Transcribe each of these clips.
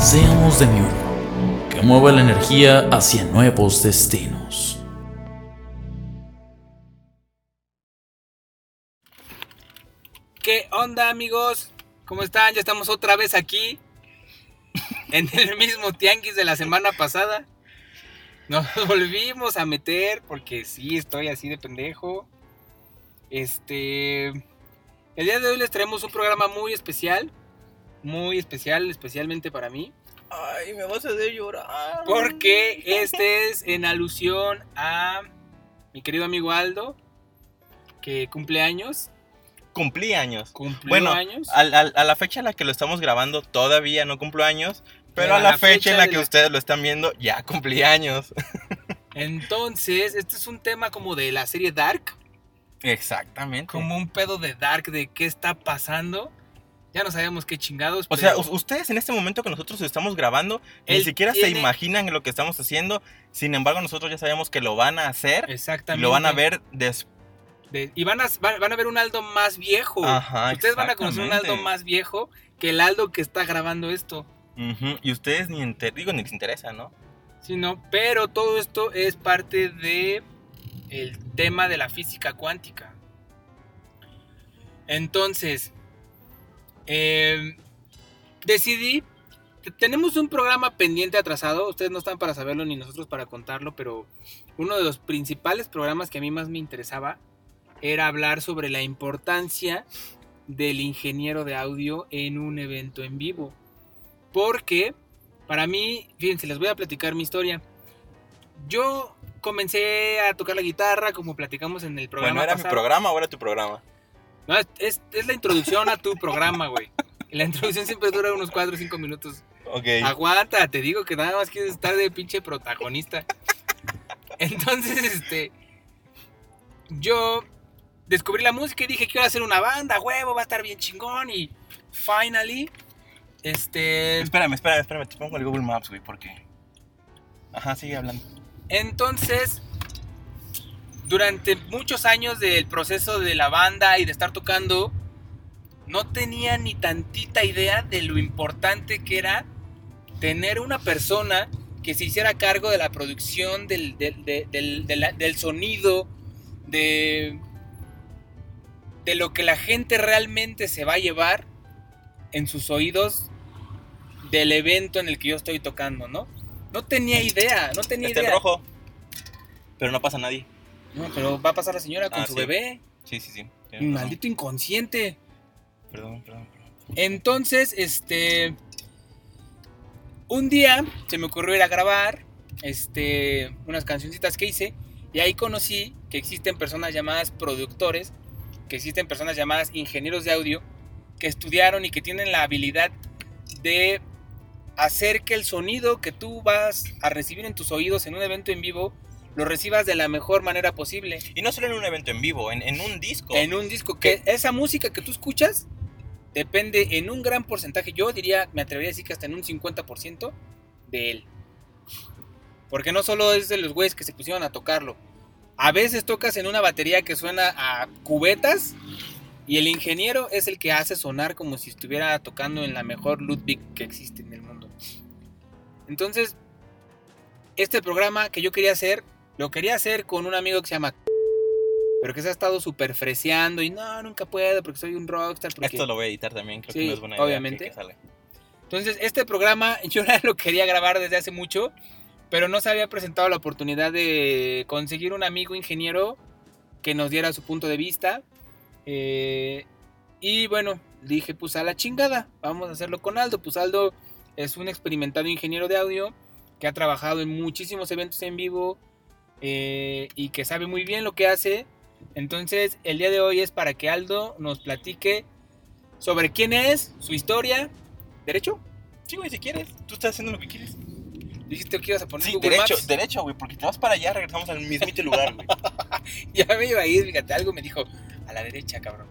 Seamos de nuevo, que mueva la energía hacia nuevos destinos. ¿Qué onda amigos? ¿Cómo están? Ya estamos otra vez aquí. En el mismo tianguis de la semana pasada. Nos volvimos a meter porque sí, estoy así de pendejo. Este... El día de hoy les traemos un programa muy especial. Muy especial, especialmente para mí. Ay, me vas a hacer llorar. Porque este es en alusión a mi querido amigo Aldo, que cumple años. Cumplí años. Cumplió Bueno, años. al- a la fecha en la que lo estamos grabando todavía no cumplo años, pero a la, fecha, en la que la- ustedes lo están viendo ya cumplí años. Entonces, este es un tema como de la serie Dark. Exactamente. Como un pedo de Dark de qué está pasando. Ya no sabemos qué chingados. O sea, pero ustedes en este momento que nosotros estamos grabando, ni siquiera se imaginan lo que estamos haciendo. Sin embargo, nosotros ya sabemos que lo van a hacer y Exactamente. lo van a ver después. De- y van a, van, a ver un Aldo más viejo. Ajá, Ustedes van a conocer un Aldo más viejo que el Aldo que está grabando esto. Y ustedes ni, enter- digo, ni les interesa, ¿no? Sí, no, pero todo esto es parte de el tema de la física cuántica. Entonces, eh, decidí, tenemos un programa pendiente atrasado, ustedes no están para saberlo ni nosotros para contarlo, pero uno de los principales programas que a mí más me interesaba era hablar sobre la importancia del ingeniero de audio en un evento en vivo. Porque para mí, fíjense, les voy a platicar mi historia. Yo comencé a tocar la guitarra, como platicamos en el programa. bueno, ¿era mi programa era tu programa? No, es, es- es la introducción a tu programa, güey. La introducción siempre dura unos 4 o 5 minutos. Ok. Aguanta, te digo que nada más quieres estar de pinche protagonista. Entonces, este. Yo descubrí la música y dije, quiero hacer una banda, huevo, va a estar bien chingón. Y finally, este. Espérame, espérame, espérame, te pongo el Google Maps, güey, porque... Ajá, sigue hablando. Entonces, durante muchos años del proceso de la banda y de estar tocando, no tenía ni tantita idea de lo importante que era tener una persona que se hiciera cargo de la producción del, del- de- del- del sonido, de, de lo que la gente realmente se va a llevar en sus oídos del evento en el que yo estoy tocando, ¿no? No tenía idea, no tenía Está idea. rojo. Pero no pasa nadie. No, pero va a pasar la señora con Ah, su sí. bebé. Sí, sí, sí. tienes razón. Maldito inconsciente. Perdón, perdón, perdón. Entonces, este. Un día se me ocurrió ir a grabar este, unas cancioncitas que hice. Y ahí conocí que existen personas llamadas productores, que existen personas llamadas ingenieros de audio, que estudiaron y que tienen la habilidad de hacer que el sonido que tú vas a recibir en tus oídos en un evento en vivo lo recibas de la mejor manera posible. Y no solo en un evento en vivo, en, en un disco. en un disco que esa música que tú escuchas depende en un gran porcentaje, yo diría, me atrevería a decir que hasta en un 50% de él. Porque no solo es de los güeyes que se pusieron a tocarlo. A veces tocas en una batería que suena a cubetas y el ingeniero es el que hace sonar como si estuviera tocando en la mejor Ludwig que existe en el mundo. Entonces, este programa que yo quería hacer, lo quería hacer con un amigo que se llama pero que se ha estado súper freseando y no, nunca puedo porque soy un rockstar. Porque... Esto lo voy a editar también, creo Sí, que no es buena idea. obviamente. que- que salga. Entonces, este programa yo ya lo quería grabar desde hace mucho, pero no se había presentado la oportunidad de conseguir un amigo ingeniero que nos diera su punto de vista. Eh, y bueno, dije, pues a la chingada, vamos a hacerlo con Aldo. Pues Aldo es un experimentado ingeniero de audio que ha trabajado en muchísimos eventos en vivo eh, y que sabe muy bien lo que hace. Entonces, el día de hoy es para que Aldo nos platique sobre quién es, su historia. ¿Derecho? Sí, güey, si quieres. Tú estás haciendo lo que quieres. Dijiste que ibas a poner Sí, Google derecho, Maps. derecho, güey, porque te vas para allá, regresamos al mismito lugar, güey. Ya me iba a ir, fíjate, algo me dijo a la derecha, cabrón.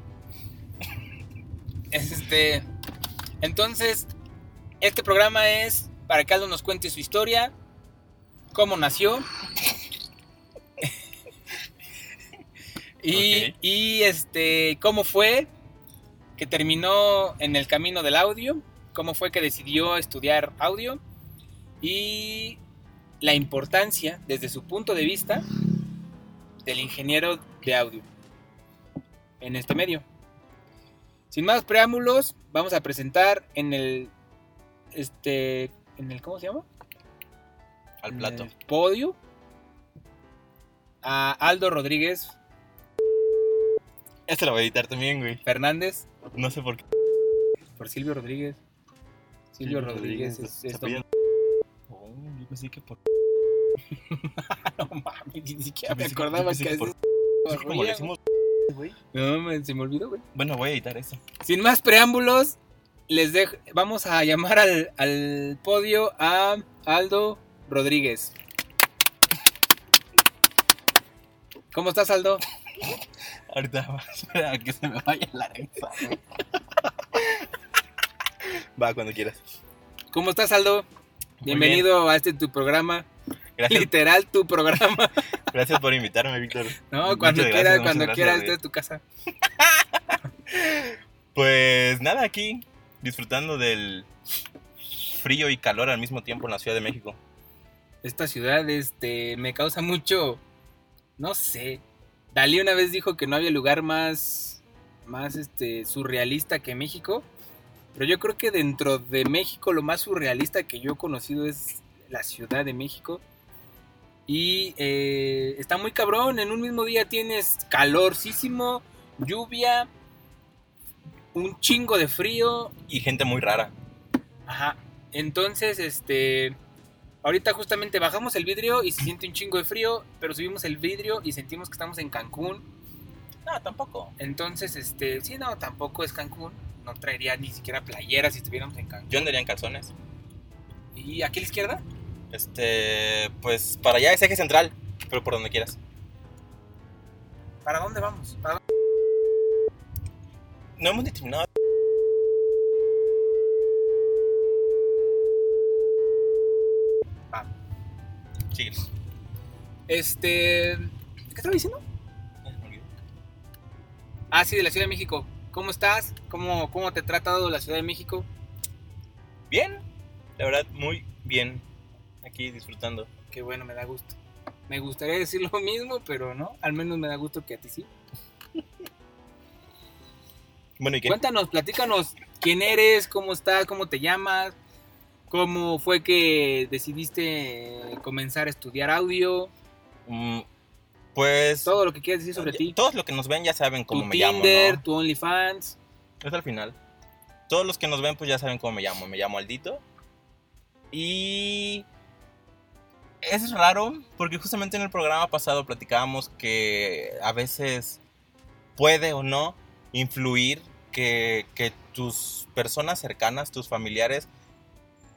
Este, entonces, este programa es para que Aldo nos cuente su historia, cómo nació. Y, y, este, cómo fue que terminó en el camino del audio, cómo fue que decidió estudiar audio y la importancia desde su punto de vista del ingeniero de audio en este medio. Sin más preámbulos, vamos a presentar en el este en el ¿cómo se llama? Al En plato. el podio a Aldo Rodríguez Este lo voy a editar también, güey. Fernández No sé por qué. por Silvio Rodríguez. Silvio Rodríguez es, es Oh, yo pensé que por. No mames, ni siquiera me acordaba que que por- Sí, como le decimos, güey. No, me- se me olvidó, güey. Bueno, voy a editar eso. Sin más preámbulos, les dejo, vamos a llamar al, al podio a Aldo Rodríguez. ¿Cómo estás, Aldo? Ahorita va a esperar a que se me vaya la risa, güey. Va, cuando quieras. ¿Cómo estás, Aldo? Bienvenido a este tu programa. Gracias, literal tu programa. gracias por invitarme, Víctor. No, Muchas cuando gracias, quieras, cuando quieras, es tu casa. Pues nada, aquí disfrutando del frío y calor al mismo tiempo en la Ciudad de México. Esta ciudad, este, me causa mucho, no sé. Dalí una vez dijo que no había lugar más, más, este, surrealista que México. Pero yo creo que dentro de México lo más surrealista que yo he conocido es la Ciudad de México. Y eh, está muy cabrón. En un mismo día tienes calorcísimo, lluvia, un chingo de frío Y gente muy rara. Ajá. Entonces, este. Ahorita justamente bajamos el vidrio y se siente un chingo de frío, pero subimos el vidrio y sentimos que estamos en Cancún. No, tampoco. Entonces, este. Sí, no, tampoco es Cancún. No traería ni siquiera playeras si estuviéramos en Cancún. Yo andaría en calzones. ¿Y aquí a la izquierda? Este, pues para allá es eje central, pero por donde quieras. ¿Para dónde vamos? ¿Para dónde? No hemos determinado. Sigue. Este. ¿Qué estaba diciendo? Ah, sí, de la Ciudad de México. ¿Cómo estás? ¿Cómo, cómo te ha tratado la Ciudad de México? Bien, la verdad, muy bien. Aquí disfrutando. Qué bueno, me da gusto. Me gustaría decir lo mismo, pero no. Al menos me da gusto que a ti sí. Bueno, ¿y qué? Cuéntanos, platícanos quién eres, cómo estás, cómo te llamas, cómo fue que decidiste comenzar a estudiar audio, Mm, pues todo lo que quieras decir sobre ti. todos los que nos ven ya saben cómo Tu me llamo, Tinder, ¿no? tu OnlyFans. Es al final. Todos los que nos ven pues ya saben cómo me llamo. Me llamo Aldito. Y es raro porque justamente en el programa pasado platicábamos que a veces puede o no influir que, que tus personas cercanas, tus familiares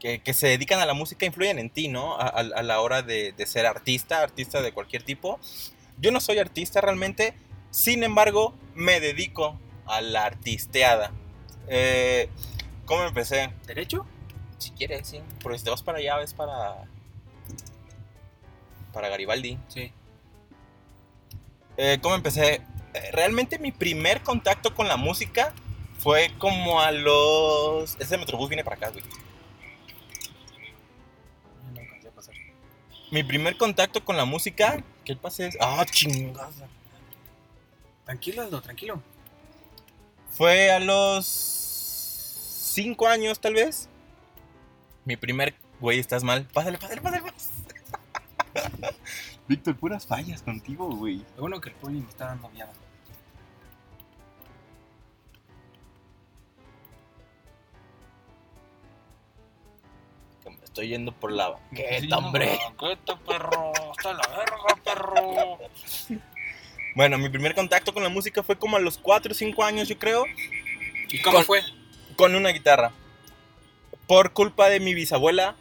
que, que se dedican a la música influyen en ti, ¿no? A, a- a la hora de, de ser artista, artista de cualquier tipo. Yo no soy artista realmente, sin embargo me dedico a la artisteada. Eh, ¿Cómo empecé? ¿Derecho? Si quieres, sí. Porque si te vas para allá, ves para. Para Garibaldi. Sí. Eh, ¿Cómo empecé? Eh, realmente mi primer contacto con la música fue como a los. Ese Metrobús viene para acá, güey. Mi primer contacto con la música. ¿Qué pasa? es- ¡Ah, chingada! Tranquilo, Aldo, tranquilo. Fue a los. Cinco años, tal vez. Mi primer. Güey, estás mal. Pásale, pásale, pásale. pásale. Víctor, puras fallas contigo, güey. Lo bueno que el poli me está dando miedo. Estoy yendo por la Sí, banqueta, hombre. ¿Qué te, perro? Está la verga, perro. Bueno, mi primer contacto con la música fue como a los 4 o 5 años, yo creo, ¿Y cómo Con- fue? con una guitarra. por culpa de mi bisabuela,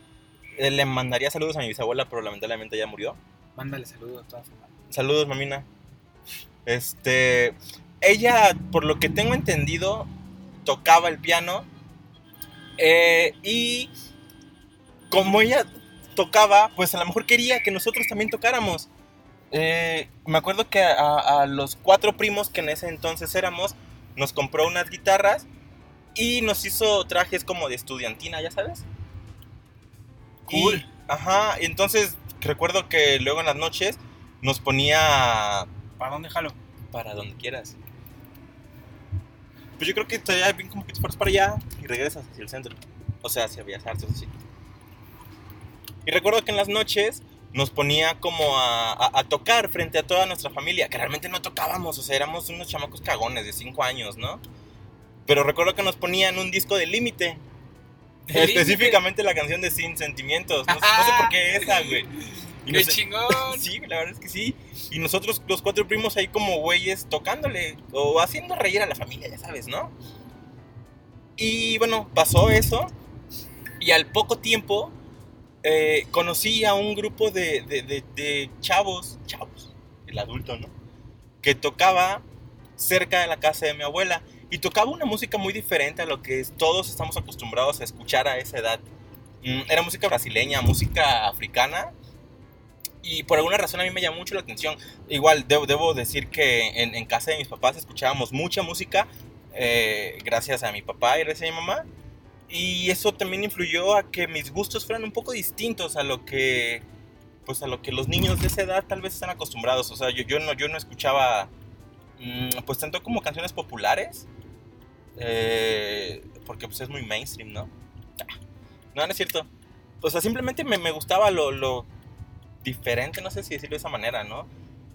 eh, le mandaría saludos a mi bisabuela, pero lamentablemente ya murió. Mándale saludos a toda su madre. Saludos, mamina. Este, ella, por lo que tengo entendido, tocaba el piano. eh, y como ella tocaba, pues a lo mejor quería que nosotros también tocáramos. Eh, me acuerdo que a, a los cuatro primos que en ese entonces éramos, nos compró unas guitarras y nos hizo trajes como de estudiantina, ya sabes. Y- Cool. ajá, entonces recuerdo que luego en las noches nos ponía ¿Para dónde jalo? para donde quieras. Pues yo creo que estaría bien como que te fueras para allá y regresas hacia el centro. O sea, hacia Bellas Artes, así. Y recuerdo que en las noches nos ponía como a, a- a tocar frente a toda nuestra familia, que realmente no tocábamos, o sea, éramos unos chamacos cagones de 5 años, ¿no? Pero recuerdo que nos ponían un disco de límite. ¿De Específicamente la canción de Sin Sentimientos. No, sé- no sé por qué esa, güey. Y ¡Qué sé- chingón! Sí, la verdad es que sí. Y nosotros, los cuatro primos, ahí como güeyes tocándole o haciendo reír a la familia, ya sabes, ¿no? Y bueno, pasó eso. Y al poco tiempo eh, conocí a un grupo de, de- de- de chavos, chavos, el adulto, ¿no? Que tocaba cerca de la casa de mi abuela. Y tocaba una música muy diferente a lo que todos estamos acostumbrados a escuchar a esa edad. Mm, Era música brasileña, música africana. Y por alguna razón a mí me llamó mucho la atención. Igual debo, debo decir que en, en casa de mis papás escuchábamos mucha música. eh, gracias a mi papá y gracias a mi mamá. Y eso también influyó a que mis gustos fueran un poco distintos a lo que pues a lo que los niños de esa edad tal vez están acostumbrados. O sea, yo, yo, no, yo no escuchaba mm, pues tanto como canciones populares. eh, porque pues es muy mainstream, ¿no? Ah, No, no es cierto. O sea, simplemente me, me gustaba lo, lo diferente, no sé si decirlo de esa manera, ¿no?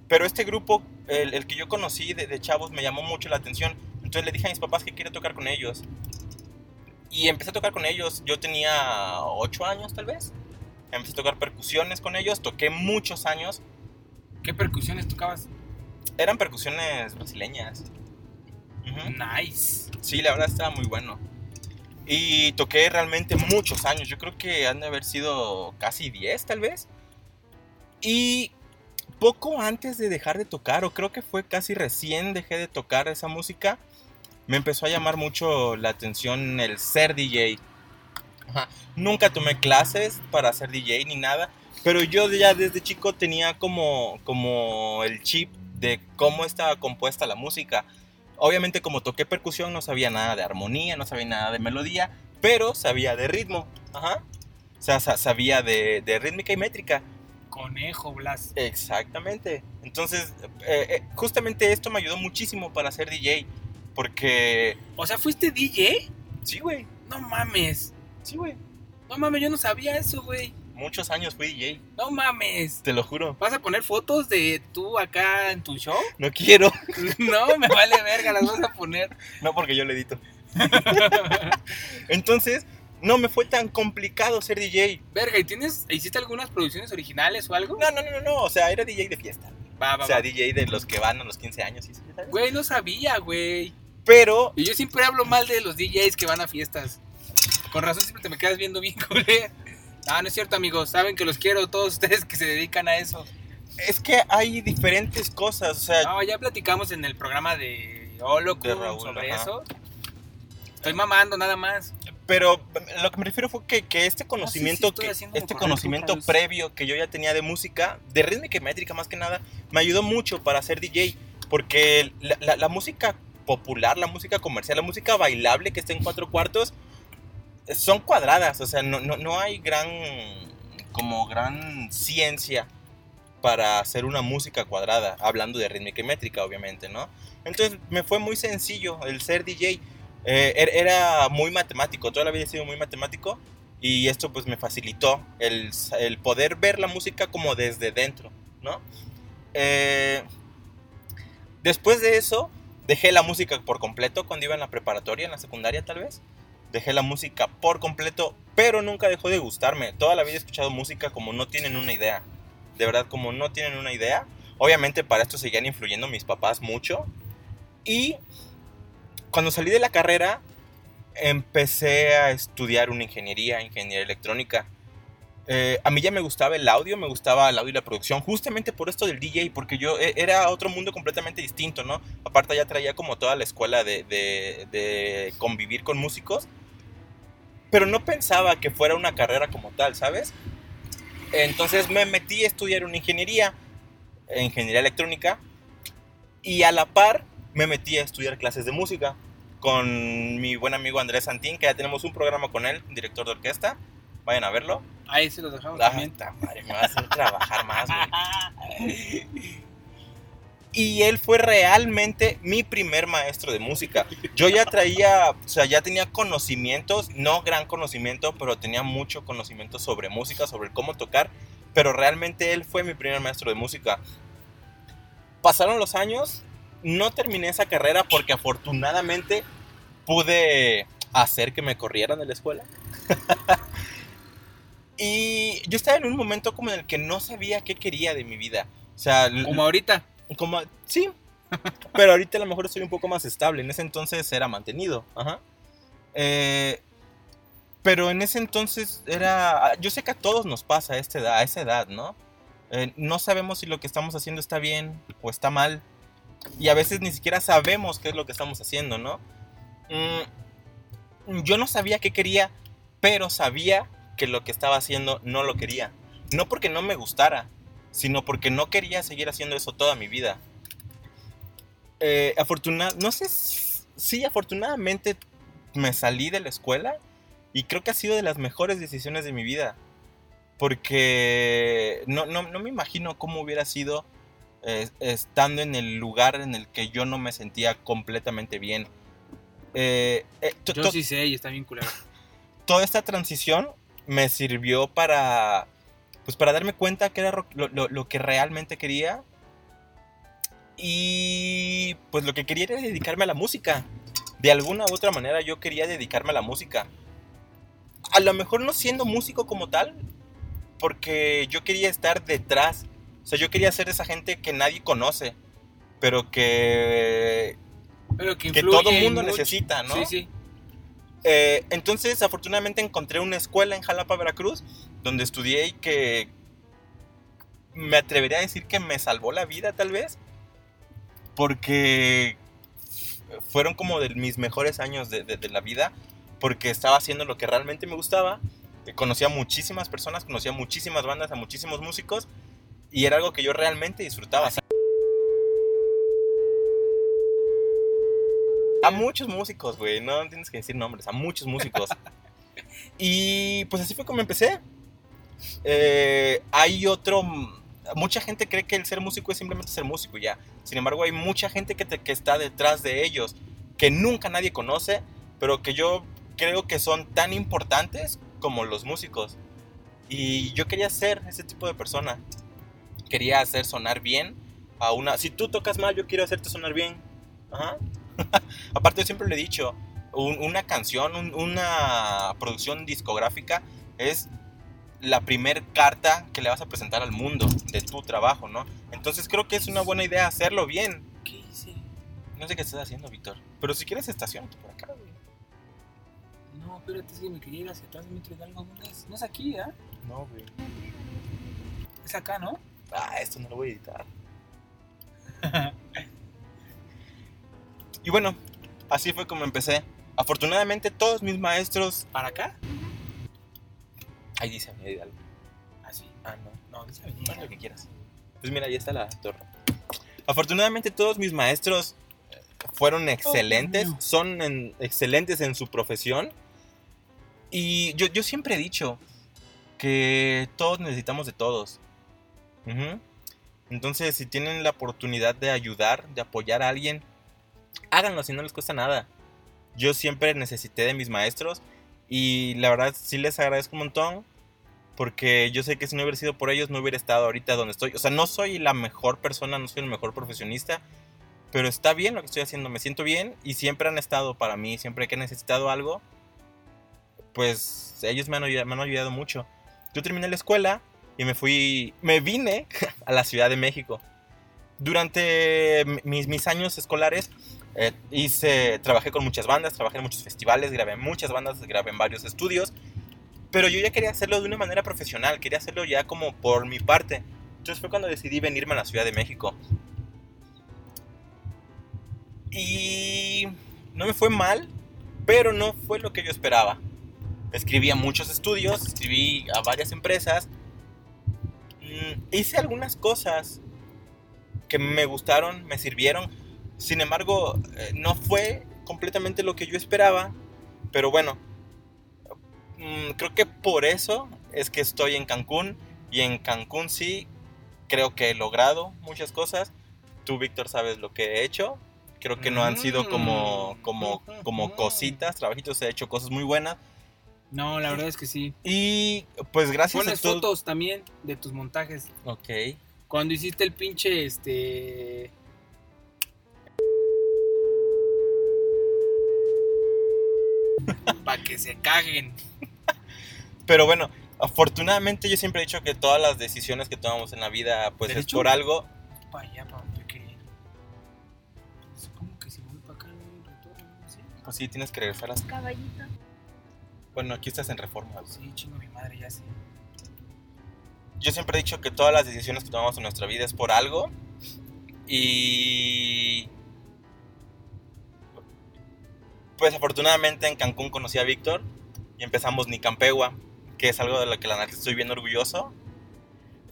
Pero este grupo, el, el que yo conocí de, de chavos, me llamó mucho la atención. Entonces le dije a mis papás que quería tocar con ellos. Y empecé a tocar con ellos. Yo tenía 8 años tal vez. Empecé a tocar percusiones con ellos. Toqué muchos años. ¿Qué percusiones tocabas? Eran percusiones brasileñas. Nice. Sí, la verdad estaba muy bueno. Y toqué realmente muchos años. Yo creo que han de haber sido casi 10 tal vez. Y poco antes de dejar de tocar, o creo que fue casi recién dejé de tocar esa música, me empezó a llamar mucho la atención el ser DJ. Ajá. Nunca tomé clases para ser DJ ni nada, pero yo ya desde chico tenía como, como el chip de cómo estaba compuesta la música. Obviamente como toqué percusión no sabía nada de armonía, no sabía nada de melodía, pero sabía de ritmo. Ajá. O sea, sa- sabía de, de rítmica y métrica. Conejo, Blas. Exactamente. Entonces, eh, eh, justamente esto me ayudó muchísimo para ser DJ. Porque, O sea, ¿fuiste DJ? sí, güey. No mames. Sí, güey. No mames, yo no sabía eso, güey. Muchos años fui DJ. No mames. Te lo juro. ¿Vas a poner fotos de tú acá en tu show? No quiero. No, me vale verga, las vas a poner. No porque yo le edito. Entonces, no me fue tan complicado ser DJ. Verga, ¿y tienes, hiciste algunas producciones originales o algo? No, no, no, no, no. O sea, era DJ de fiesta. Va, va, O sea, va. DJ de los que van a los 15 años. ¿sí? Güey, no sabía, güey. Pero, Y yo siempre hablo mal de los DJs que van a fiestas. Con razón siempre te me quedas viendo bien, culé. No, no es cierto, amigos. Saben que los quiero todos ustedes que se dedican a eso. es que hay diferentes cosas. O sea, No, ya platicamos en el programa de De Raúl, sobre ajá. eso. Estoy mamando nada más. Pero lo que me refiero fue que, que este conocimiento, que, haciendo este conocimiento previo que yo ya tenía de música, de rítmica y métrica más que nada, me ayudó mucho para ser DJ. Porque la, la- la música popular, la música comercial, la música bailable que está en cuatro cuartos, son cuadradas. O sea, no, no, no hay gran, como gran ciencia para hacer una música cuadrada, hablando de rítmica y métrica, obviamente, ¿no? Entonces me fue muy sencillo el ser DJ. Eh, er- era muy matemático, toda la vida he sido muy matemático y esto pues me facilitó el, el poder ver la música como desde dentro, ¿no? Eh, después de eso, dejé la música por completo cuando iba en la preparatoria, en la secundaria tal vez. Dejé la música por completo, pero nunca dejó de gustarme. Toda la vida he escuchado música como no tienen una idea. De verdad, como no tienen una idea. Obviamente para esto seguían influyendo mis papás mucho. Y cuando salí de la carrera, empecé a estudiar una ingeniería, ingeniería electrónica. Eh, a mí ya me gustaba el audio, me gustaba el audio y la producción, justamente por esto del DJ, porque yo e, era otro mundo completamente distinto, ¿no? Aparte ya traía como toda la escuela de, de, de convivir con músicos, pero no pensaba que fuera una carrera como tal, ¿sabes? Entonces me metí a estudiar una ingeniería, ingeniería electrónica, y a la par me metí a estudiar clases de música con mi buen amigo Andrés Santín, que ya tenemos un programa con él, director de orquesta. Vayan a verlo. Ahí se los dejamos Ah, también. ta madre, me va a hacer trabajar más, güey. Y él fue realmente mi primer maestro de música. Yo ya traía, o sea, ya tenía conocimientos, no gran conocimiento, pero tenía mucho conocimiento sobre música, sobre cómo tocar. Pero realmente él fue mi primer maestro de música. Pasaron los años, no terminé esa carrera porque afortunadamente pude hacer que me corrieran de la escuela. y yo estaba en un momento como en el que no sabía qué quería de mi vida. O sea, Como ahorita. como, sí. Pero ahorita a lo mejor estoy un poco más estable. En ese entonces era mantenido. Ajá. Eh, pero en ese entonces era... Yo sé que a todos nos pasa a, esta edad, a esa edad, ¿no? Eh, no sabemos si lo que estamos haciendo está bien o está mal. Y a veces ni siquiera sabemos qué es lo que estamos haciendo, ¿no? Mm, yo no sabía qué quería, pero sabía que lo que estaba haciendo no lo quería. No porque no me gustara, sino porque no quería seguir haciendo eso toda mi vida. Eh, afortuna- no sé, sí, afortunadamente me salí de la escuela y creo que ha sido de las mejores decisiones de mi vida. Porque no, no, no me imagino cómo hubiera sido eh, estando en el lugar en el que yo no me sentía completamente bien. Eh, eh, Yo sí sé y está bien culero. toda esta transición me sirvió para pues para darme cuenta que era lo, lo- lo que realmente quería. Y pues lo que quería era dedicarme a la música. De alguna u otra manera yo quería dedicarme a la música. A lo mejor no siendo músico como tal porque yo quería estar detrás. O sea yo quería ser esa gente que nadie conoce pero que Pero que, todo mundo mucho. necesita no Sí, sí. Eh, entonces, afortunadamente encontré una escuela en Jalapa, Veracruz, donde estudié y que me atrevería a decir que me salvó la vida, tal vez, porque fueron como de mis mejores años de, la vida, porque estaba haciendo lo que realmente me gustaba, conocía a muchísimas personas, conocía a muchísimas bandas, a muchísimos músicos, y era algo que yo realmente disfrutaba. A muchos músicos, güey, no tienes que decir nombres, a muchos músicos. y pues así fue como empecé. Eh, hay otro... Mucha gente cree que el ser músico es simplemente ser músico ya. Sin embargo, hay mucha gente que, te- que está detrás de ellos, que nunca nadie conoce, pero que yo creo que son tan importantes como los músicos. Y yo quería ser ese tipo de persona. Quería hacer sonar bien a una... Si tú tocas mal, yo quiero hacerte sonar bien. Ajá. Aparte, yo siempre le he dicho, un- una canción, un- una producción discográfica es la primer carta que le vas a presentar al mundo de tu trabajo, ¿no? Entonces creo que es una buena idea hacerlo bien. ¿Qué hice? No sé qué estás haciendo, Víctor. Pero si quieres estacionate por acá, güey. No, espérate, es que me quería ir hacia atrás Hidalgo. ¿Dónde es? No es aquí, ¿ah? No, güey. Es acá, ¿no? Ah, esto no lo voy a editar. y bueno, así fue como empecé. Afortunadamente todos mis maestros... ¿Para acá? Ahí dice Avenida Hidalgo. Así. Ah, no. No, dice avenida. lo que quieras. Pues mira, ahí está la torre. Afortunadamente todos mis maestros eh, fueron excelentes, mío. son en- excelentes en su profesión. Y yo, yo siempre he dicho que todos necesitamos de todos. Entonces, si tienen la oportunidad de ayudar, de apoyar a alguien, háganlo si no les cuesta nada. Yo siempre necesité de mis maestros y la verdad sí les agradezco un montón porque yo sé que si no hubiera sido por ellos no hubiera estado ahorita donde estoy. O sea, no soy la mejor persona, no soy el mejor profesionista, pero está bien lo que estoy haciendo, me siento bien y siempre han estado para mí, siempre que he necesitado algo, pues ellos me han ayudado, me han ayudado mucho. Yo terminé la escuela y me fui, me vine a la Ciudad de México. Durante mi- mis, mis años escolares Eh, hice, trabajé con muchas bandas, trabajé en muchos festivales, grabé en muchas bandas, grabé en varios estudios. Pero yo ya quería hacerlo de una manera profesional, quería hacerlo ya como por mi parte. Entonces fue cuando decidí venirme a la Ciudad de México. Y no me fue mal, pero no fue lo que yo esperaba. Escribí a muchos estudios, escribí a varias empresas. Mm, hice algunas cosas que me gustaron, me sirvieron. Sin embargo, eh, no fue completamente lo que yo esperaba. Pero bueno, mm, creo que por eso es que estoy en Cancún. Y en Cancún sí, creo que he logrado muchas cosas. Tú, Víctor, sabes lo que he hecho. Creo que no han sido como, como, como cositas, trabajitos. He hecho cosas muy buenas. No, la verdad es que sí. Y pues gracias Pones a todos. fotos también de tus montajes. Ok. Cuando hiciste el pinche, este... Para que se caguen. Pero bueno, afortunadamente yo siempre he dicho que todas las decisiones que tomamos en la vida, pues es por algo. Para allá, para donde yo quería ir. Es como que si voy para acá, no hay retorno, ¿no? ¿Sí? Pues sí, tienes que regresar a... Caballito. Bueno, aquí estás en reforma. Sí, chingo mi madre, ya sé. Yo siempre he dicho que todas las decisiones que tomamos en nuestra vida es por algo. Y... Pues afortunadamente en Cancún conocí a Víctor y empezamos Nicampegua, que es algo de lo que la neta estoy bien orgulloso.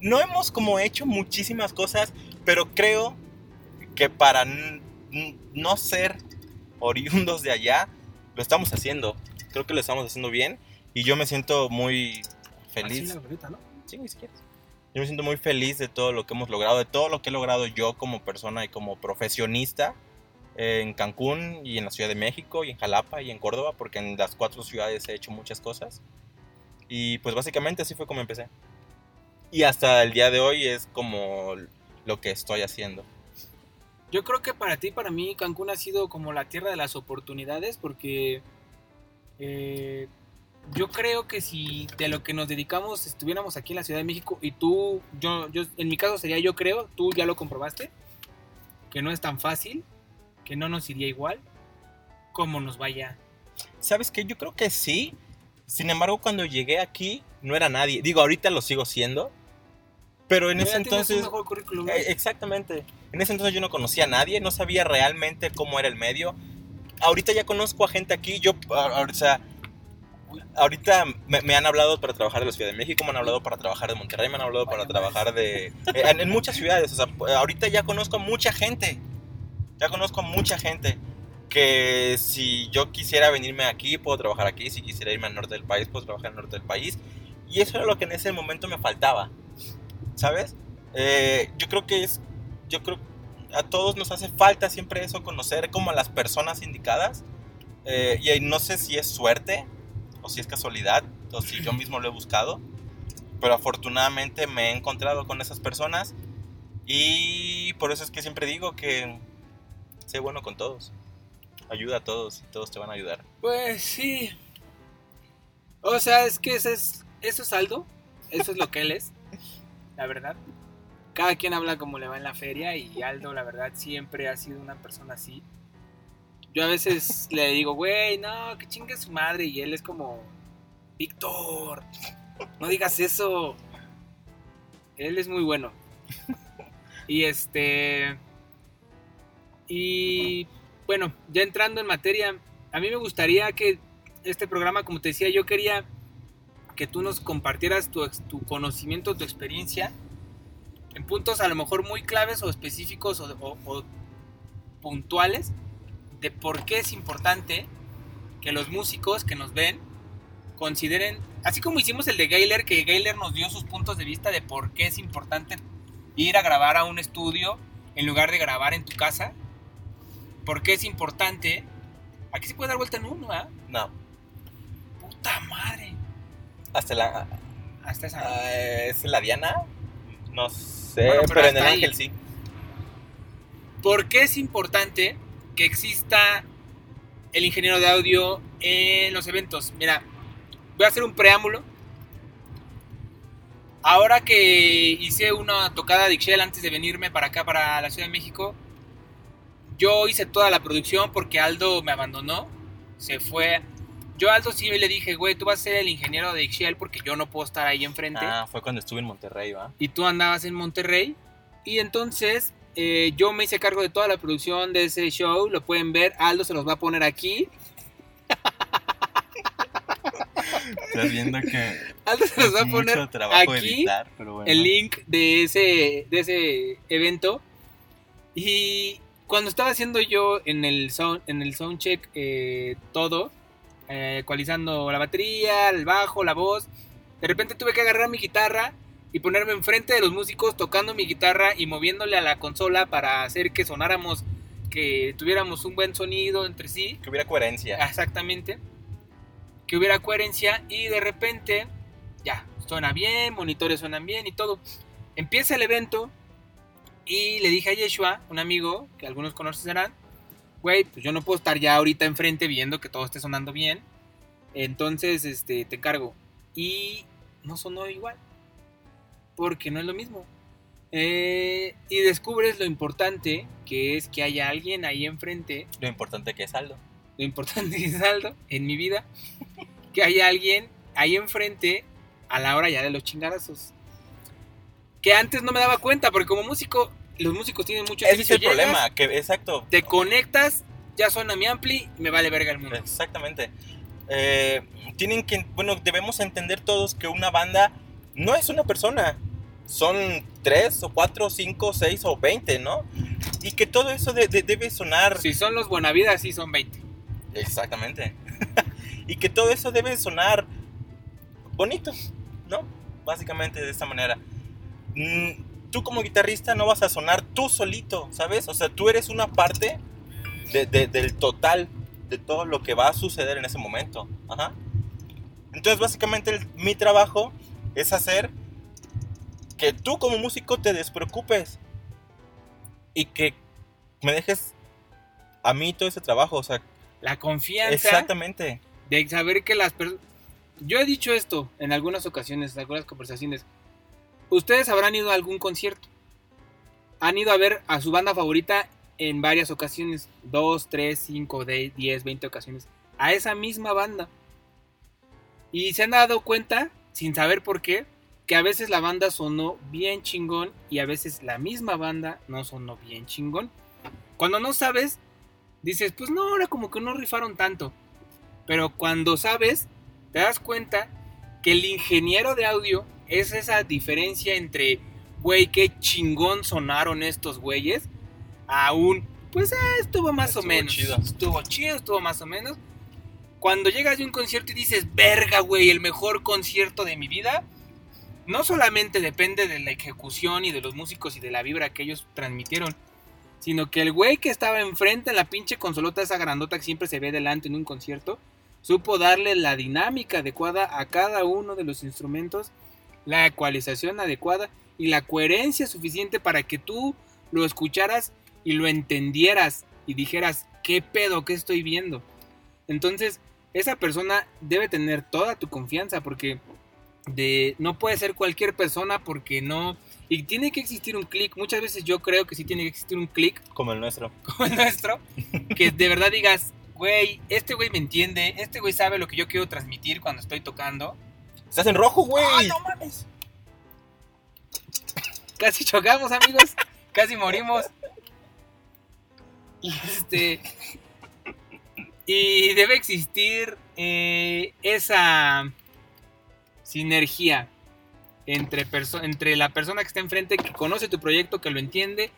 No hemos como hecho muchísimas cosas, pero creo que para no ser oriundos de allá, lo estamos haciendo. Creo que lo estamos haciendo bien y yo me siento muy Así feliz. la boleta, ¿no? Sí, güey, si quieres. Yo me siento muy feliz de todo lo que hemos logrado, de todo lo que he logrado yo como persona y como profesionista en Cancún y en la Ciudad de México y en Jalapa y en Córdoba, porque en las cuatro ciudades he hecho muchas cosas. Y pues básicamente así fue como empecé. Y hasta el día de hoy es como lo que estoy haciendo. Yo creo que para ti, para mí, Cancún ha sido como la tierra de las oportunidades porque eh, yo creo que si de lo que nos dedicamos estuviéramos aquí en la Ciudad de México y tú, yo, yo, en mi caso sería yo creo, tú ya lo comprobaste, que no es tan fácil, que no nos iría igual, como nos vaya. ¿Sabes qué? Yo creo que sí. Sin embargo, cuando llegué aquí no era nadie. Digo, ahorita lo sigo siendo. Pero en ese un entonces... mejor currículum, ¿no? Eh, Exactamente. En ese entonces yo no conocía a nadie, no sabía realmente cómo era el medio. Ahorita ya conozco a gente aquí, yo, o sea, ahorita me, me han hablado para trabajar de la Ciudad de México, me han hablado para trabajar de Monterrey, me han hablado para Vaya trabajar de... eh, En, en muchas ciudades, o sea, ahorita ya conozco a mucha gente, ya conozco mucha gente que si yo quisiera venirme aquí, puedo trabajar aquí, si quisiera irme al norte del país, puedo trabajar al norte del país. Y eso era lo que en ese momento me faltaba, ¿sabes? Eh, yo creo que es, yo creo a todos nos hace falta siempre eso, conocer como a las personas indicadas. Eh, y no sé si es suerte o si es casualidad o si yo mismo lo he buscado. Pero afortunadamente me he encontrado con esas personas y por eso es que siempre digo que sé bueno con todos. Ayuda a todos y todos te van a ayudar. Pues sí. O sea, es que eso es, eso es Aldo. Eso es lo que él es. La verdad. Cada quien habla como le va en la feria y Aldo, la verdad, siempre ha sido una persona así. Yo a veces le digo, güey, no, que chingue su madre. Y él es como, Víctor, no digas eso. Él es muy bueno. Y este. Y bueno, ya entrando en materia, a mí me gustaría que este programa, como te decía, yo quería que tú nos compartieras tu, conocimiento, tu experiencia, en puntos a lo mejor muy claves o específicos o, o- o puntuales de por qué es importante que los músicos que nos ven consideren, así como hicimos el de Gayler, que Gayler nos dio sus puntos de vista de por qué es importante ir a grabar a un estudio en lugar de grabar en tu casa, por qué es importante, aquí se puede dar vuelta en uno, ¿ah? No, Puta madre. hasta la... Hasta esa. ah, ¿Es la Diana? No sé, Bueno, pero pero, en el ahí. Ángel sí. ¿Por qué es importante que exista el ingeniero de audio en los eventos? Mira, voy a hacer un preámbulo. Ahora que hice una tocada de Ixchel antes de venirme para acá, para la Ciudad de México, Yo hice toda la producción porque Aldo me abandonó, se fue. Yo a Aldo sí le dije, güey, tú vas a ser el ingeniero de Excel porque yo no puedo estar ahí enfrente. Ah, fue cuando estuve en Monterrey, ¿va? y tú andabas en Monterrey. Y entonces eh, yo me hice cargo de toda la producción de ese show. Lo pueden ver. Aldo se los va a poner aquí. Estás viendo que Aldo se los va a poner aquí editar, pero bueno. el link de ese, de ese evento. Y cuando estaba haciendo yo en el sound, en el soundcheck eh, todo, eh, ecualizando la batería, el bajo, la voz, de repente tuve que agarrar mi guitarra y ponerme enfrente de los músicos tocando mi guitarra y moviéndole a la consola para hacer que sonáramos, que tuviéramos un buen sonido entre sí. Que hubiera coherencia. Exactamente. Que hubiera coherencia y de repente, ya, suena bien, monitores suenan bien y todo. Empieza el evento y le dije a Yeshua, un amigo que algunos conocerán, güey, pues yo no puedo estar ya ahorita enfrente viendo que todo esté sonando bien. Entonces, este, te encargo. Y no sonó igual. Porque no es lo mismo. Eh, y descubres lo importante que es que haya alguien ahí enfrente Lo importante que es Aldo. lo importante es algo en mi vida, que haya alguien ahí enfrente a la hora ya de los chingadazos. Que antes no me daba cuenta, porque como músico, los músicos tienen mucho Ese es el Llegas, problema, que exacto. Te conectas, ya suena mi ampli y me vale verga el mundo. Exactamente. Eh, tienen que, bueno, debemos entender todos que una banda no es una persona. Son tres o cuatro, cinco, seis o veinte, ¿no? Y que todo eso de- de- debe sonar Si son los Buenavidas, sí son 20. Exactamente. y que todo eso debe sonar bonito, ¿no? Básicamente de esta manera. Mm, Tú como guitarrista no vas a sonar tú solito, ¿sabes? O sea, tú eres una parte de- de- del total de todo lo que va a suceder en ese momento. Ajá. Entonces, básicamente, el- mi trabajo es hacer que tú como músico te despreocupes y que me dejes a mí todo ese trabajo. O sea, La confianza Exactamente. de saber que las personas... Yo he dicho esto en algunas ocasiones, en algunas conversaciones. Ustedes habrán ido a algún concierto. Han ido a ver a su banda favorita en varias ocasiones. Dos, tres, cinco, de- diez, veinte ocasiones. A esa misma banda. Y se han dado cuenta, sin saber por qué, que a veces la banda sonó bien chingón y a veces la misma banda no sonó bien chingón. Cuando no sabes, dices, pues no, ahora como que no rifaron tanto. Pero cuando sabes, te das cuenta que el ingeniero de audio es esa diferencia entre, güey, qué chingón sonaron estos güeyes, a un, pues ah, estuvo más o menos. chido. Estuvo chido, estuvo más o menos. Cuando llegas de un concierto y dices, verga, güey, el mejor concierto de mi vida, no solamente depende de la ejecución y de los músicos y de la vibra que ellos transmitieron, sino que el güey que estaba enfrente en la pinche consolota esa grandota que siempre se ve delante en un concierto, supo darle la dinámica adecuada a cada uno de los instrumentos, la ecualización adecuada y la coherencia suficiente para que tú lo escucharas y lo entendieras y dijeras, ¿qué pedo que estoy viendo? Entonces, esa persona debe tener toda tu confianza porque de no puede ser cualquier persona porque no y tiene que existir un clic. Muchas veces yo creo que sí tiene que existir un clic Como el nuestro. como el nuestro, que de verdad digas, güey, este güey me entiende, este güey sabe lo que yo quiero transmitir cuando estoy tocando. Estás en rojo, güey. ¡Ah, no mames! Casi chocamos, amigos. Casi morimos. Y este. Y debe existir eh, esa sinergia entre, entre la persona que está enfrente, que conoce tu proyecto, que lo entiende.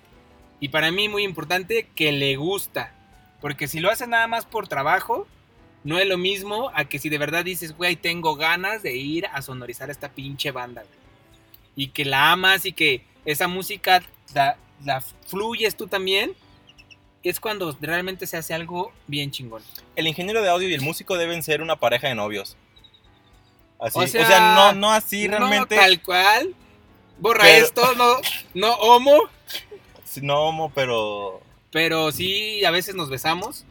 Y para mí, muy importante, que le gusta. Porque si lo haces nada más por trabajo, no es lo mismo a que si de verdad dices, güey, tengo ganas de ir a sonorizar esta pinche banda, güey. Y que la amas y que esa música la, la fluyes tú también. Es cuando realmente se hace algo bien chingón. El ingeniero de audio y el músico deben ser una pareja de novios. Así. O O sea, sea, no, no así realmente. No tal cual. Borra Pero- esto, no, no homo. No, homo, pero. Pero sí, a veces nos besamos.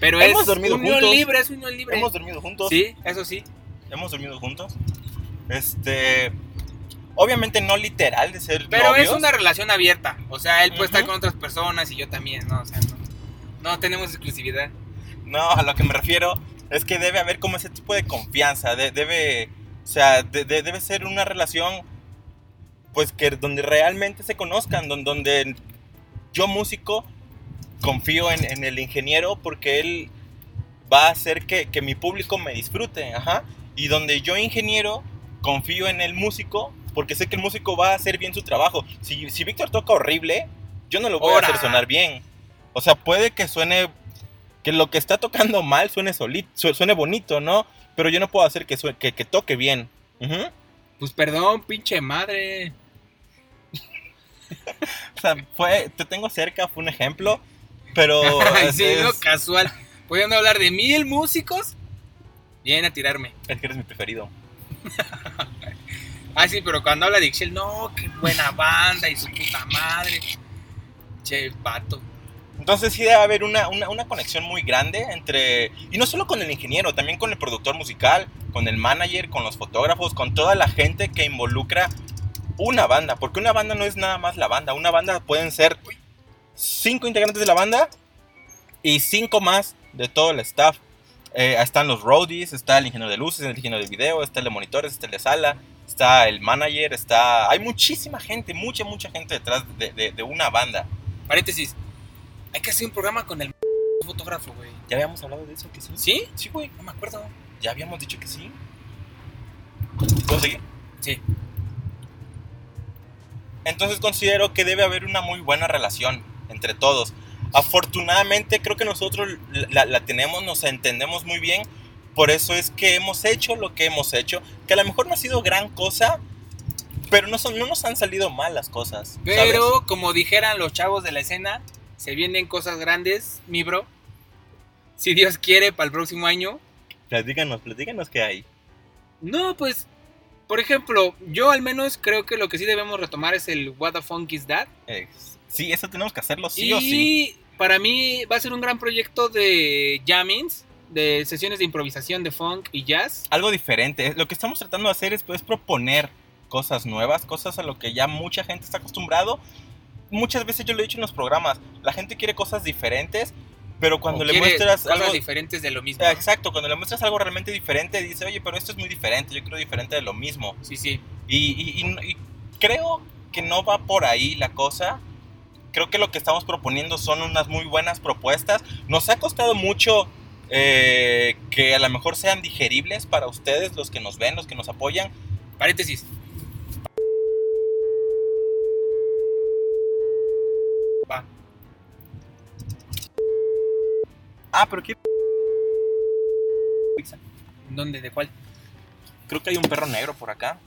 Pero Hemos es dormido unión juntos. libre, es unión libre. Hemos dormido juntos. Sí, eso sí. Hemos dormido juntos. Este. Obviamente no literal de ser Pero es novios. una relación abierta. O sea, él puede estar Ujú. con otras personas y yo también, ¿no? O sea, no, no tenemos exclusividad. No, a lo que me refiero es que debe haber como ese tipo de confianza. de- debe, o sea, de- de- debe ser una relación, pues que donde realmente se conozcan, don- donde yo músico confío en, en el ingeniero porque él va a hacer que, que mi público me disfrute, ajá. Y donde yo ingeniero confío en el músico porque sé que el músico va a hacer bien su trabajo. Si, si Víctor toca horrible, yo no lo voy Ora. a hacer sonar bien. O sea, puede que suene que lo que está tocando mal suene solito, su- suene bonito, ¿no? Pero yo no puedo hacer que, que, que toque bien. Pues perdón, pinche madre. O sea, fue, te tengo cerca, fue un ejemplo, pero Ay, es, no, casual. Pudiendo hablar de mil músicos, vienen a tirarme. es que eres mi preferido. Ah, sí, pero cuando habla de Ixchel, no, qué buena banda y su puta madre. Che, pato. Entonces sí debe haber una, una, una conexión muy grande entre, y no solo con el ingeniero, también con el productor musical, con el manager, con los fotógrafos, con toda la gente que involucra una banda, porque una banda no es nada más la banda, una banda pueden ser cinco integrantes de la banda y cinco más de todo el staff. Eh, están los roadies, está el ingeniero de luces, el ingeniero de video, está el de monitores, está el de sala, está el manager, está... Hay muchísima gente, mucha, mucha gente detrás de, de- de una banda. Paréntesis. Hay que hacer un programa con el fotógrafo, güey. Ya habíamos hablado de eso, que sí. ¿Sí? Sí, güey. No me acuerdo. Ya habíamos dicho que sí. ¿Puedo seguir? Sí. Entonces considero que debe haber una muy buena relación entre todos. Afortunadamente creo que nosotros la, la tenemos, nos entendemos muy bien. Por eso es que hemos hecho lo que hemos hecho. Que a lo mejor no ha sido gran cosa, pero no, son, no nos han salido mal las cosas. Pero, ¿sabes? como dijeran los chavos de la escena, se vienen cosas grandes, mi bro. Si Dios quiere, para el próximo año. Platícanos, platícanos qué hay. No, pues, por ejemplo, yo al menos creo que lo que sí debemos retomar es el What the Funk is That. Eh, sí, eso tenemos que hacerlo sí y o sí. para mí va a ser un gran proyecto de jammings, de sesiones de improvisación de funk y jazz. algo diferente. Lo que estamos tratando de hacer es pues, proponer cosas nuevas, cosas a lo que ya mucha gente está acostumbrado. Muchas veces yo lo he dicho en los programas, la gente quiere cosas diferentes, pero cuando O le muestras cosas algo... diferentes de lo mismo. ¿no? Exacto, cuando le muestras algo realmente diferente, dice, oye, pero esto es muy diferente, yo creo diferente de lo mismo. Sí, sí. Y, y- y- y creo que no va por ahí la cosa. Creo que lo que estamos proponiendo son unas muy buenas propuestas. Nos ha costado mucho eh, que a lo mejor sean digeribles para ustedes, los que nos ven, los que nos apoyan. Paréntesis. Va. Ah, pero ¿qué? ¿Dónde? ¿De cuál? Creo que hay un perro negro por acá.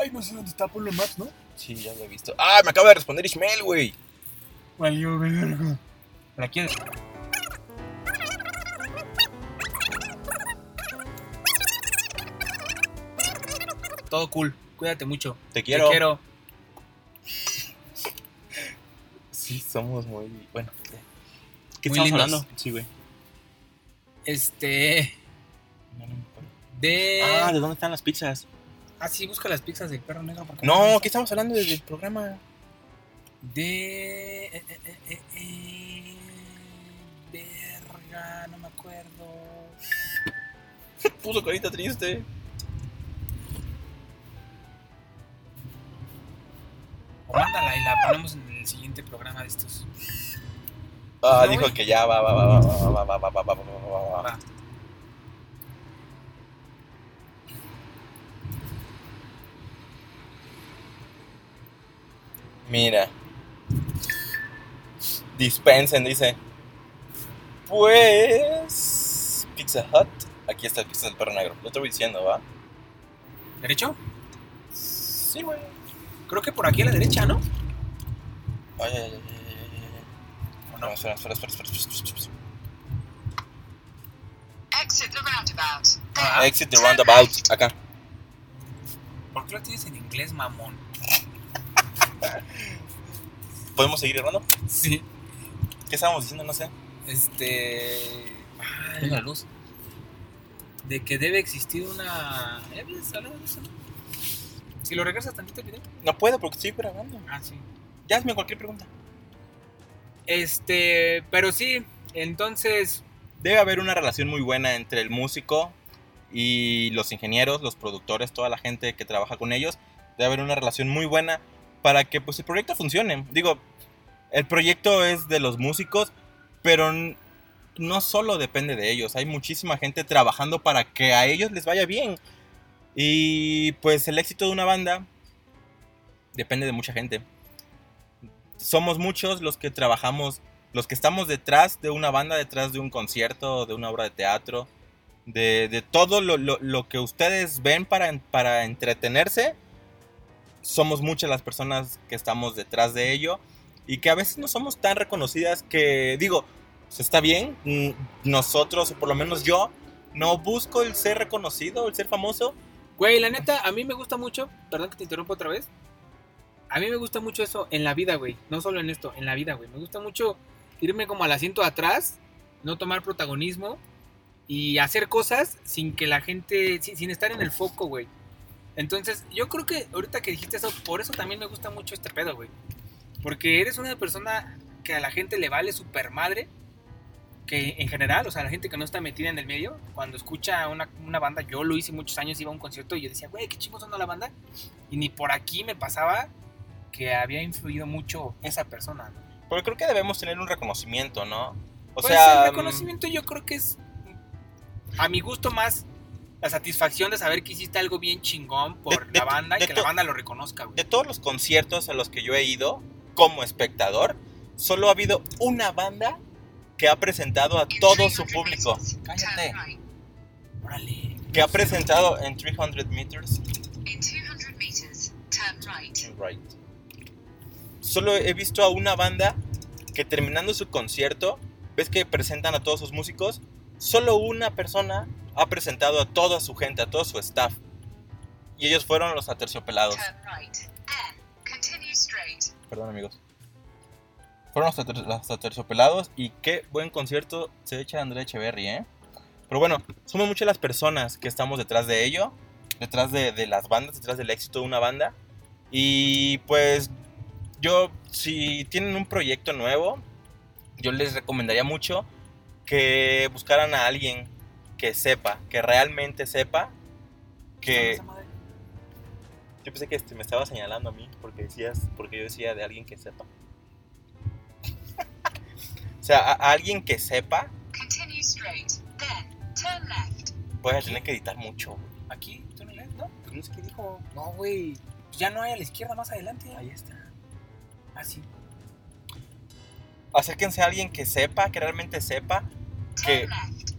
Ay, no sé dónde está por los maps, ¿no? Sí, ya lo he visto. Ah, me acaba de responder Ismael, güey. Valió, verga. ¿La quieres? Todo cool. Cuídate mucho. Te quiero. Te quiero. Sí, somos muy. Bueno, ¿qué Muy estamos lindos. hablando? Sí, güey. Este. No, no me acuerdo. De. Ah, ¿de dónde están las pizzas? Ah, sí, busca las pizzas del perro negro. porque No. ¿qué estamos hablando desde el programa? De. eh, eh, eh, eh, Verga, no me acuerdo. Puso carita triste. O mándala y la ponemos en el siguiente programa de estos. Ah, dijo que ya va, va, va, va, va, va, va, va, va, va, va, va, Mira. Dispensen, dice. Pues. Pizza Hut. Aquí está el pizza del perro negro. Lo te voy diciendo, ¿va? ¿Derecho? Sí, güey. Creo que por aquí a la derecha, ¿no? Ay, ay, ay, ay, ay, ay. ¿O no? No, espera, espera, espera, espera, espera, espera, espera. Exit the roundabout. Ah, Exit the roundabout. Acá. ¿Por qué lo tienes en inglés, mamón? ¿Podemos seguir hablando? Sí. ¿Qué estábamos diciendo? No sé. Este. ay, la luz. de que debe existir una. No? Si lo regresas tantito el video. No puedo porque estoy grabando. Ah, sí. Ya hazme cualquier pregunta. Este, pero sí, entonces, Debe haber una relación muy buena entre el músico y los ingenieros, los productores, toda la gente que trabaja con ellos. Debe haber una relación muy buena para que pues el proyecto funcione. Digo, el proyecto es de los músicos, pero no solo depende de ellos. Hay muchísima gente trabajando para que a ellos les vaya bien. Y pues el éxito de una banda depende de mucha gente. Somos muchos los que trabajamos, los que estamos detrás de una banda, detrás de un concierto, de una obra de teatro, de, de todo lo, lo- lo que ustedes ven para, para entretenerse. Somos muchas las personas que estamos detrás de ello y que a veces no somos tan reconocidas que, digo, está bien, mm, nosotros, o por lo menos yo, no busco el ser reconocido, el ser famoso. güey, la neta, a mí me gusta mucho, perdón que te interrumpa otra vez. A mí me gusta mucho eso en la vida, güey. No solo en esto, en la vida, güey. Me gusta mucho irme como al asiento atrás, no tomar protagonismo y hacer cosas sin que la gente, sin, sin estar en el foco, güey. Entonces, yo creo que ahorita que dijiste eso, por eso también me gusta mucho este pedo, güey. Porque eres una persona que a la gente le vale super madre. Que en general, o sea, la gente que no está metida en el medio, cuando escucha una, una banda, yo lo hice muchos años, iba a un concierto y yo decía, güey, qué chingos sonó la banda. Y ni por aquí me pasaba que había influido mucho esa persona, ¿no? Porque creo que debemos tener un reconocimiento, ¿no? O Pues sea, el reconocimiento yo creo que es, a mi gusto, más la satisfacción de saber que hiciste algo bien chingón por De- de- la banda y que to- la banda lo reconozca, güey. de todos los conciertos a los que yo he ido como espectador, solo ha habido una banda que ha presentado a todo su 300 público. meters, Cállate. Órale. Que ha presentado en 300 meters. In 200 meters, turn right. Right. Solo he visto a una banda que terminando su concierto, ves que presentan a todos sus músicos, solo una persona ha presentado a toda su gente, a todo su staff. Y ellos fueron los aterciopelados. Perdón amigos. Fueron los, ater- los aterciopelados y qué buen concierto se echa Andrea Echeverry, ¿eh? Pero bueno, somos muchas las personas que estamos detrás de ello, detrás de, de las bandas, detrás del éxito de una banda. Y pues yo, si tienen un proyecto nuevo, yo les recomendaría mucho que buscaran a alguien que sepa, que realmente sepa que... Yo pensé que este, me estaba señalando a mí porque decías, porque yo decía de alguien que sepa. o sea, a, a alguien que sepa, Continue straight. Then, turn left. voy a tener que editar mucho. güey. Aquí, no lees, ¿no? Pero es que dijo, No, güey. Ya no hay a la izquierda más adelante. ahí está. Así. Acérquense a alguien que sepa, que realmente sepa. Que- Turn left.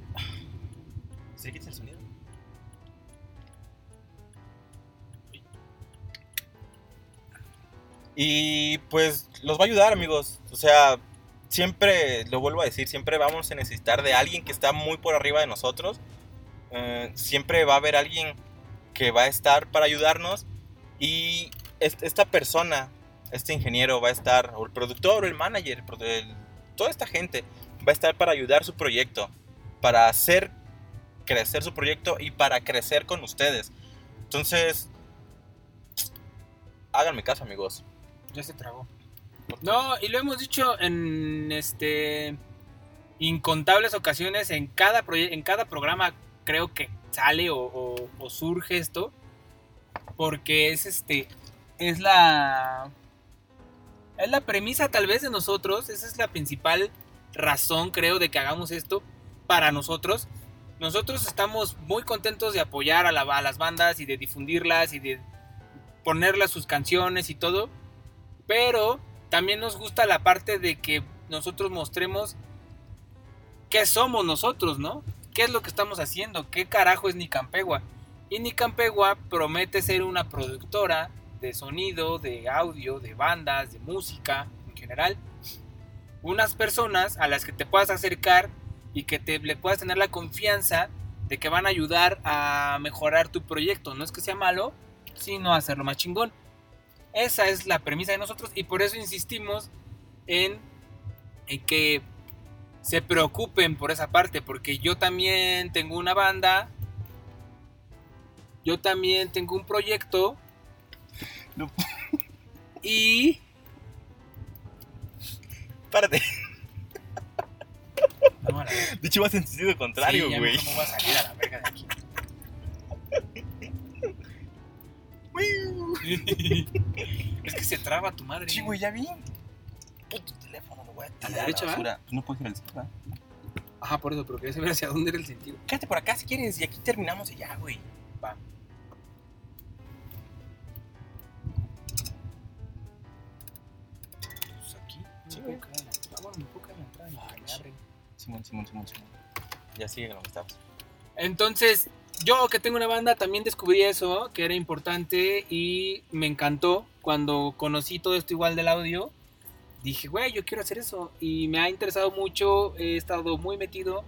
Y pues los va a ayudar, amigos. O sea, siempre, lo vuelvo a decir, siempre vamos a necesitar de alguien que está muy por arriba de nosotros. Eh, siempre va a haber alguien que va a estar para ayudarnos. Y est- esta persona, este ingeniero va a estar, o el productor, o el manager, el- toda esta gente va a estar para ayudar su proyecto, para hacer crecer su proyecto y para crecer con ustedes. Entonces, háganme caso, amigos. Ya se tragó. No, y lo hemos dicho en este incontables ocasiones en cada en cada programa creo que sale o, o- o surge esto porque es este es la es la premisa tal vez de nosotros esa es la principal razón creo de que hagamos esto para nosotros nosotros estamos muy contentos de apoyar a, la- a las bandas y de difundirlas y de ponerlas sus canciones y todo pero también nos gusta la parte de que nosotros mostremos qué somos nosotros, ¿no? ¿Qué es lo que estamos haciendo? ¿Qué carajo es Nicampegua? Y Nicampegua promete ser una productora de sonido, de audio, de bandas, de música en general. Unas personas a las que te puedas acercar y que te, le puedas tener la confianza de que van a ayudar a mejorar tu proyecto. No es que sea malo, sino hacerlo más chingón. Esa es la premisa de nosotros y por eso insistimos en, en que se preocupen por esa parte, porque yo también tengo una banda, yo también tengo un proyecto Y Párate. No, a la verga. De hecho, vas en sentido contrario, Sí, ya güey. mejor me voy a salir a la verga de aquí. es que se traba tu madre. Sí, güey, ya vi. Puto teléfono, lo voy a tirar. la derecha, la ¿va? basura. No puedes ir al izquierda. Ajá, por eso, pero quería saber hacia dónde era el sentido. Quédate por acá si quieres y aquí terminamos y ya, güey. Va. Simón, Simón, Simón, Simón. Ya sigue con lo que estabas. Entonces, yo que tengo una banda también descubrí eso, que era importante y me encantó cuando conocí todo esto igual del audio. Dije, güey, yo quiero hacer eso y me ha interesado mucho, he estado muy metido.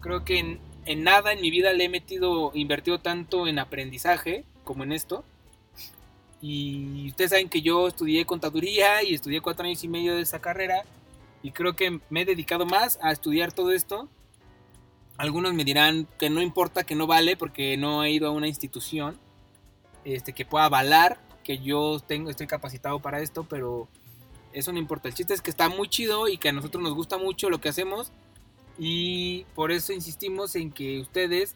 Creo que en, en nada en mi vida le he metido, invertido tanto en aprendizaje como en esto. Y ustedes saben que yo estudié contaduría y estudié cuatro años y medio de esa carrera. Y creo que me he dedicado más a estudiar todo esto algunos me dirán que no importa, que no vale, porque no he ido a una institución este, que pueda avalar que yo tengo, estoy capacitado para esto, pero eso no importa. El chiste es que está muy chido y que a nosotros nos gusta mucho lo que hacemos. Y por eso insistimos en que ustedes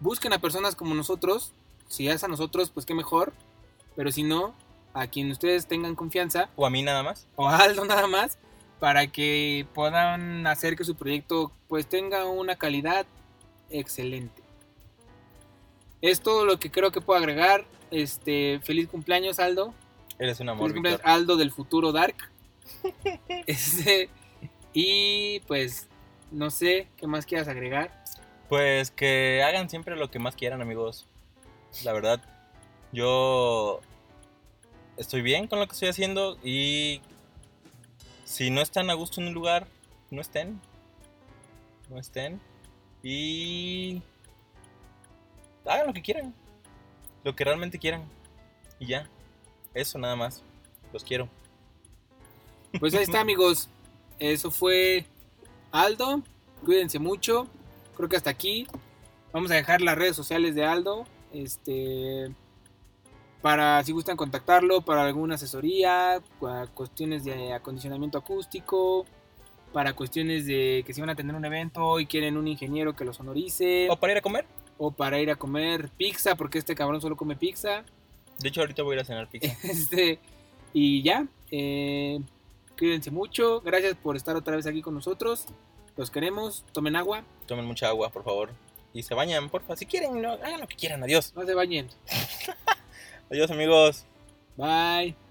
busquen a personas como nosotros. Si es a nosotros, pues qué mejor. Pero si no, a quien ustedes tengan confianza, ¿O a mí nada más? o a Aldo nada más para que puedan hacer que su proyecto pues tenga una calidad excelente. Es todo lo que creo que puedo agregar. Este, feliz cumpleaños Aldo. Eres un amor, Feliz cumpleaños. Aldo del futuro Dark. Este, y pues no sé qué más quieras agregar. Pues que hagan siempre lo que más quieran, amigos. La verdad, yo estoy bien con lo que estoy haciendo y si no están a gusto en un lugar, no estén. No estén. Y hagan lo que quieran. Lo que realmente quieran. Y ya. Eso nada más. Los quiero. Pues ahí está amigos. Eso fue Aldo. Cuídense mucho. Creo que hasta aquí. Vamos a dejar las redes sociales de Aldo. Este. Para si gustan contactarlo, para alguna asesoría, para cuestiones de acondicionamiento acústico, para cuestiones de que si van a tener un evento y quieren un ingeniero que los honorice, ¿O para ir a comer? o para ir a comer pizza, porque este cabrón solo come pizza. De hecho, ahorita voy a ir a cenar pizza. Este, y ya, eh, cuídense mucho. Gracias por estar otra vez aquí con nosotros. Los queremos. Tomen agua. Tomen mucha agua, por favor. Y se bañan, porfa. Si quieren, no, hagan lo que quieran. Adiós. No se bañen. Adiós, amigos. Bye.